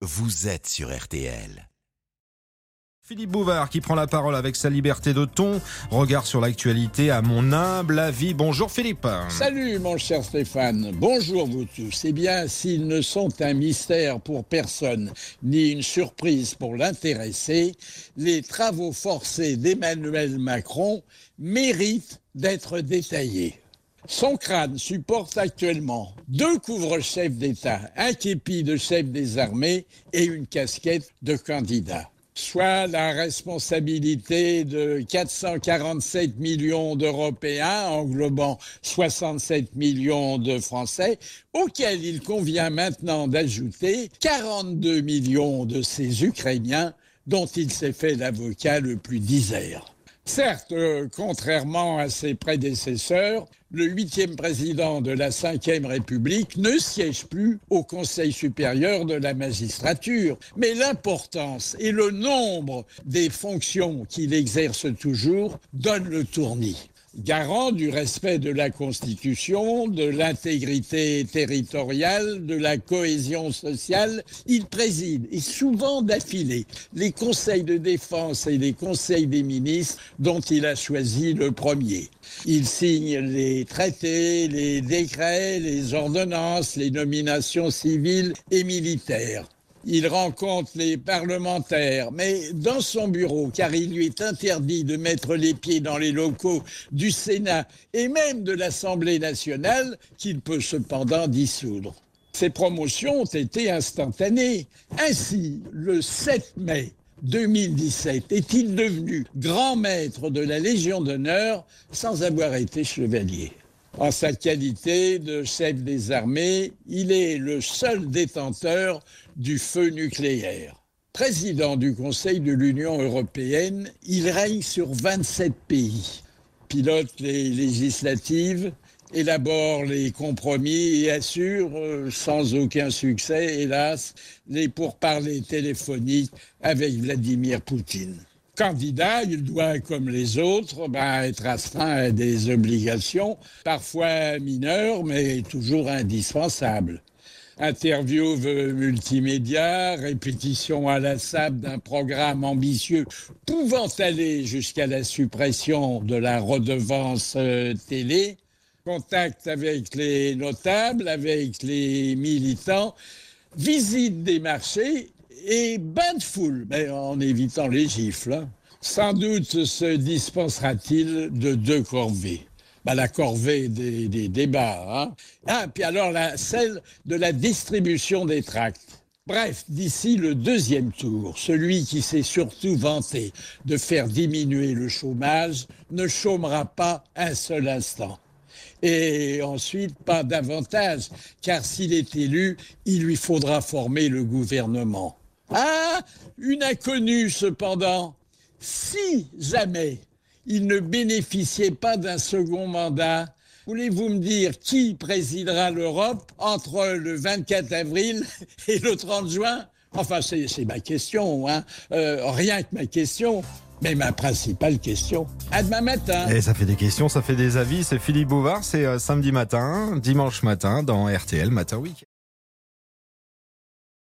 vous êtes sur RTL. Philippe Bouvard qui prend la parole avec sa liberté de ton. Regard sur l'actualité à mon humble avis. Bonjour Philippe. Salut mon cher Stéphane, bonjour vous tous. Eh bien, s'ils ne sont un mystère pour personne, ni une surprise pour l'intéressé, les travaux forcés d'Emmanuel Macron méritent d'être détaillés. Son crâne supporte actuellement deux couvre-chefs d'État, un képi de chef des armées et une casquette de candidat soit la responsabilité de 447 millions d'Européens, englobant 67 millions de Français, auxquels il convient maintenant d'ajouter 42 millions de ces Ukrainiens dont il s'est fait l'avocat le plus disert. Certes, euh, contrairement à ses prédécesseurs, le huitième président de la Ve République ne siège plus au Conseil supérieur de la magistrature, mais l'importance et le nombre des fonctions qu'il exerce toujours donnent le tournis garant du respect de la Constitution, de l'intégrité territoriale, de la cohésion sociale. Il préside, et souvent d'affilée, les conseils de défense et les conseils des ministres dont il a choisi le premier. Il signe les traités, les décrets, les ordonnances, les nominations civiles et militaires il rencontre les parlementaires, mais dans son bureau, car il lui est interdit de mettre les pieds dans les locaux du Sénat et même de l'Assemblée nationale, qu'il peut cependant dissoudre. Ces promotions ont été instantanées. Ainsi, le 7 mai 2017, est-il devenu grand maître de la Légion d'honneur sans avoir été chevalier? En sa qualité de chef des armées, il est le seul détenteur du feu nucléaire. Président du Conseil de l'Union européenne, il règne sur 27 pays, pilote les législatives, élabore les compromis et assure, euh, sans aucun succès, hélas, les pourparlers téléphoniques avec Vladimir Poutine candidat, il doit, comme les autres, ben, être astreint à des obligations, parfois mineures, mais toujours indispensables. Interview multimédia, répétition à la sable d'un programme ambitieux pouvant aller jusqu'à la suppression de la redevance euh, télé, contact avec les notables, avec les militants, visite des marchés et bain de foule, mais en évitant les gifles. Hein. Sans doute se dispensera-t-il de deux corvées. Bah, la corvée des, débats. Hein. Ah, puis alors la, celle de la distribution des tracts. Bref, d'ici le deuxième tour, celui qui s'est surtout vanté de faire diminuer le chômage ne chômera pas un seul instant. Et ensuite, pas davantage, car s'il est élu, il lui faudra former le gouvernement. Ah, une inconnue cependant. Si jamais il ne bénéficiait pas d'un second mandat, voulez-vous me dire qui présidera l'Europe entre le 24 avril et le 30 juin? Enfin, c'est ma question, hein. Euh, rien que ma question. Mais ma principale question. À demain matin. Et ça fait des questions, ça fait des avis. C'est Philippe Bouvard, c'est euh, samedi matin, dimanche matin dans RTL Matin Week.